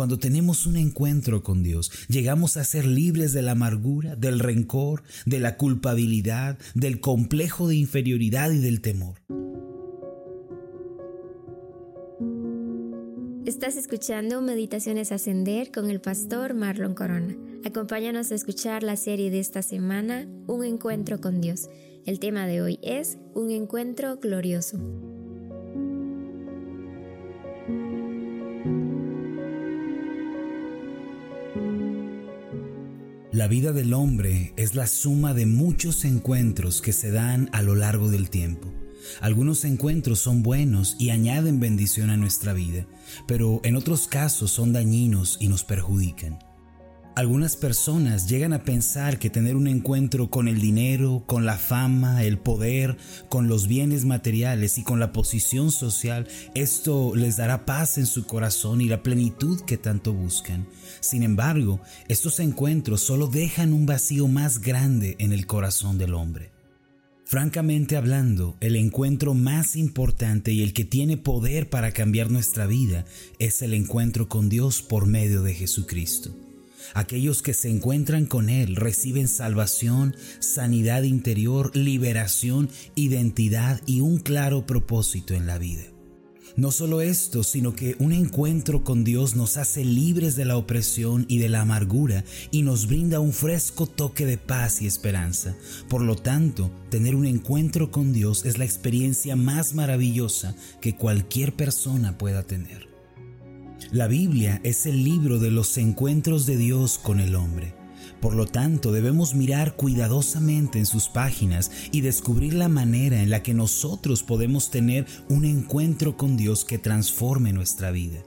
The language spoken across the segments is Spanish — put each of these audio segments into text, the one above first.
cuando tenemos un encuentro con Dios, llegamos a ser libres de la amargura, del rencor, de la culpabilidad, del complejo de inferioridad y del temor. Estás escuchando Meditaciones Ascender con el pastor Marlon Corona. Acompáñanos a escuchar la serie de esta semana, Un encuentro con Dios. El tema de hoy es Un encuentro glorioso. La vida del hombre es la suma de muchos encuentros que se dan a lo largo del tiempo. Algunos encuentros son buenos y añaden bendición a nuestra vida, pero en otros casos son dañinos y nos perjudican. Algunas personas llegan a pensar que tener un encuentro con el dinero, con la fama, el poder, con los bienes materiales y con la posición social, esto les dará paz en su corazón y la plenitud que tanto buscan. Sin embargo, estos encuentros solo dejan un vacío más grande en el corazón del hombre. Francamente hablando, el encuentro más importante y el que tiene poder para cambiar nuestra vida es el encuentro con Dios por medio de Jesucristo. Aquellos que se encuentran con Él reciben salvación, sanidad interior, liberación, identidad y un claro propósito en la vida. No solo esto, sino que un encuentro con Dios nos hace libres de la opresión y de la amargura y nos brinda un fresco toque de paz y esperanza. Por lo tanto, tener un encuentro con Dios es la experiencia más maravillosa que cualquier persona pueda tener. La Biblia es el libro de los encuentros de Dios con el hombre. Por lo tanto, debemos mirar cuidadosamente en sus páginas y descubrir la manera en la que nosotros podemos tener un encuentro con Dios que transforme nuestra vida.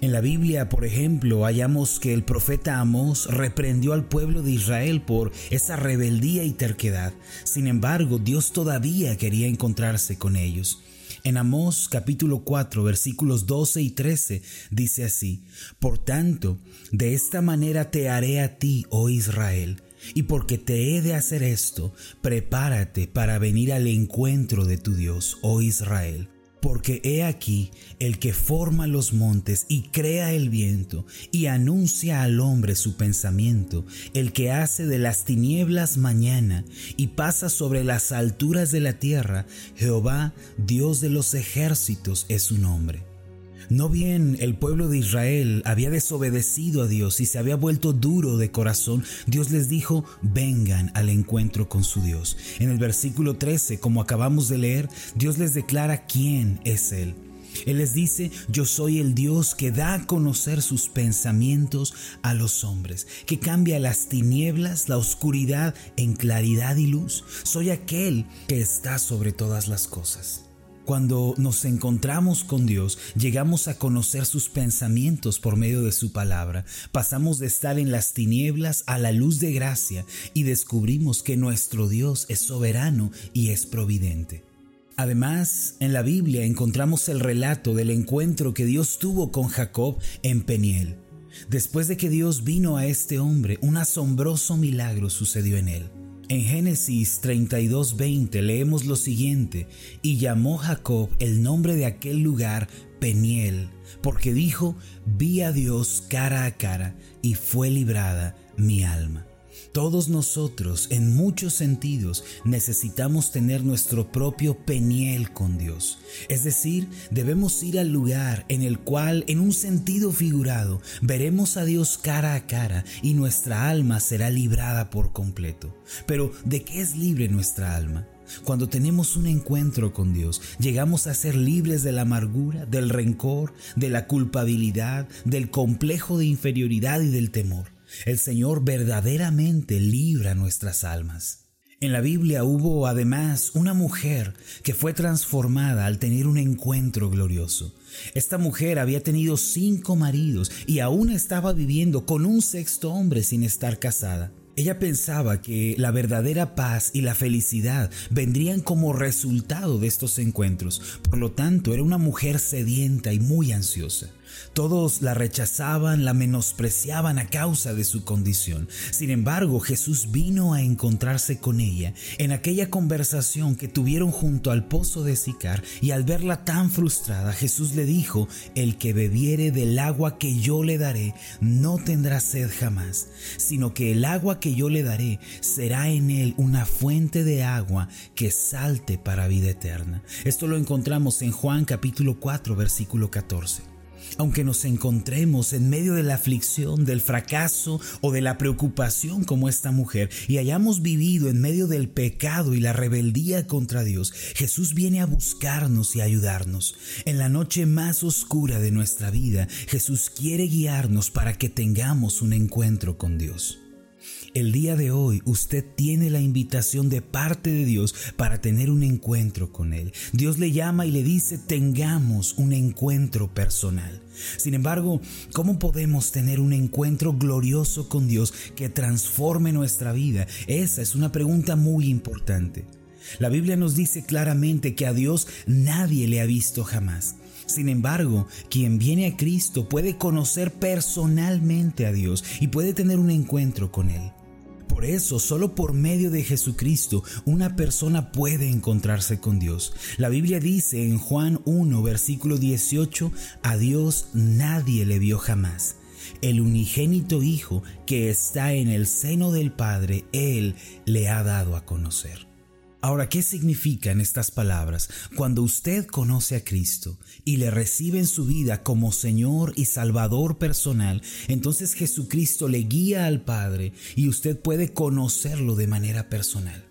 En la Biblia, por ejemplo, hallamos que el profeta Amós reprendió al pueblo de Israel por esa rebeldía y terquedad. Sin embargo, Dios todavía quería encontrarse con ellos. En Amós capítulo 4 versículos 12 y 13 dice así, Por tanto, de esta manera te haré a ti, oh Israel, y porque te he de hacer esto, prepárate para venir al encuentro de tu Dios, oh Israel porque he aquí el que forma los montes y crea el viento y anuncia al hombre su pensamiento, el que hace de las tinieblas mañana y pasa sobre las alturas de la tierra, Jehová, Dios de los ejércitos, es su nombre. No bien el pueblo de Israel había desobedecido a Dios y se había vuelto duro de corazón, Dios les dijo, vengan al encuentro con su Dios. En el versículo 13, como acabamos de leer, Dios les declara quién es Él. Él les dice, yo soy el Dios que da a conocer sus pensamientos a los hombres, que cambia las tinieblas, la oscuridad en claridad y luz. Soy aquel que está sobre todas las cosas. Cuando nos encontramos con Dios, llegamos a conocer sus pensamientos por medio de su palabra. Pasamos de estar en las tinieblas a la luz de gracia y descubrimos que nuestro Dios es soberano y es providente. Además, en la Biblia encontramos el relato del encuentro que Dios tuvo con Jacob en Peniel. Después de que Dios vino a este hombre, un asombroso milagro sucedió en él. En Génesis 32:20 leemos lo siguiente, y llamó Jacob el nombre de aquel lugar Peniel, porque dijo, vi a Dios cara a cara, y fue librada mi alma. Todos nosotros, en muchos sentidos, necesitamos tener nuestro propio peniel con Dios. Es decir, debemos ir al lugar en el cual, en un sentido figurado, veremos a Dios cara a cara y nuestra alma será librada por completo. Pero, ¿de qué es libre nuestra alma? Cuando tenemos un encuentro con Dios, llegamos a ser libres de la amargura, del rencor, de la culpabilidad, del complejo de inferioridad y del temor. El Señor verdaderamente libra nuestras almas. En la Biblia hubo además una mujer que fue transformada al tener un encuentro glorioso. Esta mujer había tenido cinco maridos y aún estaba viviendo con un sexto hombre sin estar casada. Ella pensaba que la verdadera paz y la felicidad vendrían como resultado de estos encuentros. Por lo tanto, era una mujer sedienta y muy ansiosa. Todos la rechazaban, la menospreciaban a causa de su condición. Sin embargo, Jesús vino a encontrarse con ella en aquella conversación que tuvieron junto al pozo de Sicar y al verla tan frustrada, Jesús le dijo, el que bebiere del agua que yo le daré no tendrá sed jamás, sino que el agua que yo le daré será en él una fuente de agua que salte para vida eterna. Esto lo encontramos en Juan capítulo 4 versículo 14. Aunque nos encontremos en medio de la aflicción, del fracaso o de la preocupación como esta mujer y hayamos vivido en medio del pecado y la rebeldía contra Dios, Jesús viene a buscarnos y ayudarnos. En la noche más oscura de nuestra vida, Jesús quiere guiarnos para que tengamos un encuentro con Dios. El día de hoy usted tiene la invitación de parte de Dios para tener un encuentro con Él. Dios le llama y le dice tengamos un encuentro personal. Sin embargo, ¿cómo podemos tener un encuentro glorioso con Dios que transforme nuestra vida? Esa es una pregunta muy importante. La Biblia nos dice claramente que a Dios nadie le ha visto jamás. Sin embargo, quien viene a Cristo puede conocer personalmente a Dios y puede tener un encuentro con Él. Por eso, solo por medio de Jesucristo, una persona puede encontrarse con Dios. La Biblia dice en Juan 1, versículo 18, a Dios nadie le vio jamás. El unigénito Hijo que está en el seno del Padre, Él le ha dado a conocer. Ahora, ¿qué significan estas palabras? Cuando usted conoce a Cristo y le recibe en su vida como Señor y Salvador personal, entonces Jesucristo le guía al Padre y usted puede conocerlo de manera personal.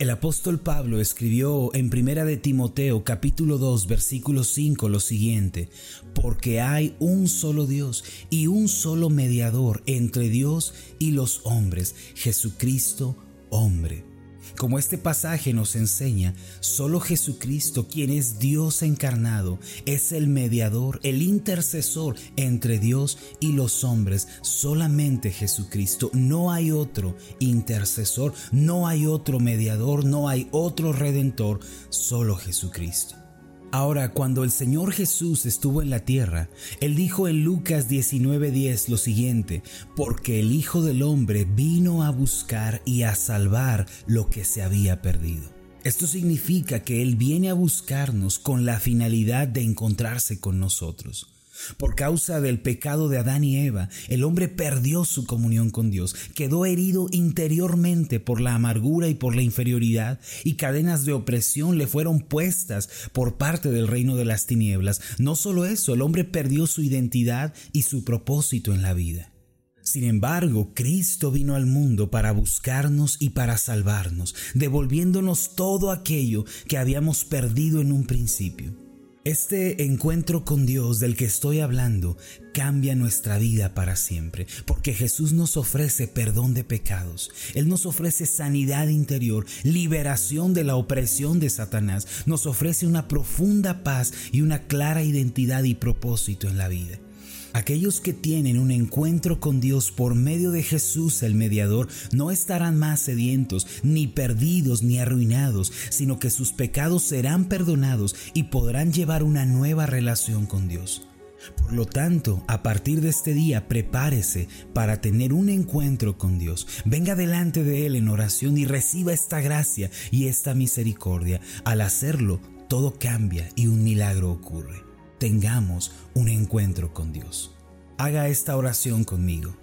El apóstol Pablo escribió en Primera de Timoteo capítulo 2 versículo 5 lo siguiente, porque hay un solo Dios y un solo mediador entre Dios y los hombres, Jesucristo hombre como este pasaje nos enseña, solo Jesucristo, quien es Dios encarnado, es el mediador, el intercesor entre Dios y los hombres. Solamente Jesucristo. No hay otro intercesor, no hay otro mediador, no hay otro redentor, solo Jesucristo. Ahora, cuando el Señor Jesús estuvo en la tierra, Él dijo en Lucas 19:10 lo siguiente, porque el Hijo del Hombre vino a buscar y a salvar lo que se había perdido. Esto significa que Él viene a buscarnos con la finalidad de encontrarse con nosotros. Por causa del pecado de Adán y Eva, el hombre perdió su comunión con Dios, quedó herido interiormente por la amargura y por la inferioridad, y cadenas de opresión le fueron puestas por parte del reino de las tinieblas. No solo eso, el hombre perdió su identidad y su propósito en la vida. Sin embargo, Cristo vino al mundo para buscarnos y para salvarnos, devolviéndonos todo aquello que habíamos perdido en un principio. Este encuentro con Dios del que estoy hablando cambia nuestra vida para siempre, porque Jesús nos ofrece perdón de pecados, Él nos ofrece sanidad interior, liberación de la opresión de Satanás, nos ofrece una profunda paz y una clara identidad y propósito en la vida. Aquellos que tienen un encuentro con Dios por medio de Jesús el mediador no estarán más sedientos, ni perdidos, ni arruinados, sino que sus pecados serán perdonados y podrán llevar una nueva relación con Dios. Por lo tanto, a partir de este día, prepárese para tener un encuentro con Dios. Venga delante de Él en oración y reciba esta gracia y esta misericordia. Al hacerlo, todo cambia y un milagro ocurre tengamos un encuentro con Dios. Haga esta oración conmigo.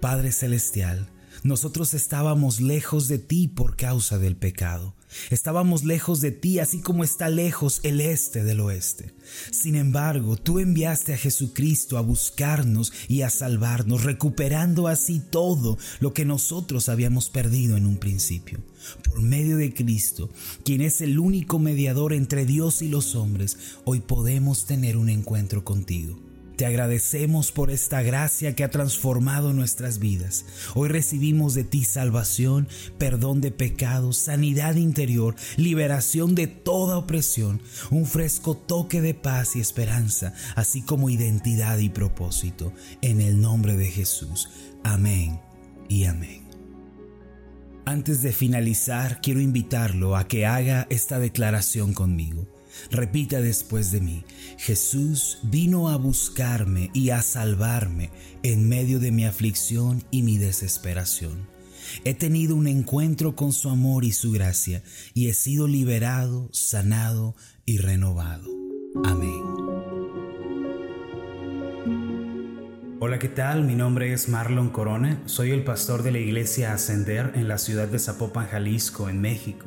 Padre Celestial, nosotros estábamos lejos de ti por causa del pecado. Estábamos lejos de ti así como está lejos el este del oeste. Sin embargo, tú enviaste a Jesucristo a buscarnos y a salvarnos, recuperando así todo lo que nosotros habíamos perdido en un principio. Por medio de Cristo, quien es el único mediador entre Dios y los hombres, hoy podemos tener un encuentro contigo. Te agradecemos por esta gracia que ha transformado nuestras vidas. Hoy recibimos de ti salvación, perdón de pecados, sanidad interior, liberación de toda opresión, un fresco toque de paz y esperanza, así como identidad y propósito. En el nombre de Jesús. Amén y amén. Antes de finalizar, quiero invitarlo a que haga esta declaración conmigo. Repita después de mí, Jesús vino a buscarme y a salvarme en medio de mi aflicción y mi desesperación. He tenido un encuentro con su amor y su gracia y he sido liberado, sanado y renovado. Amén. Hola, ¿qué tal? Mi nombre es Marlon Corona, soy el pastor de la iglesia Ascender en la ciudad de Zapopan, Jalisco, en México.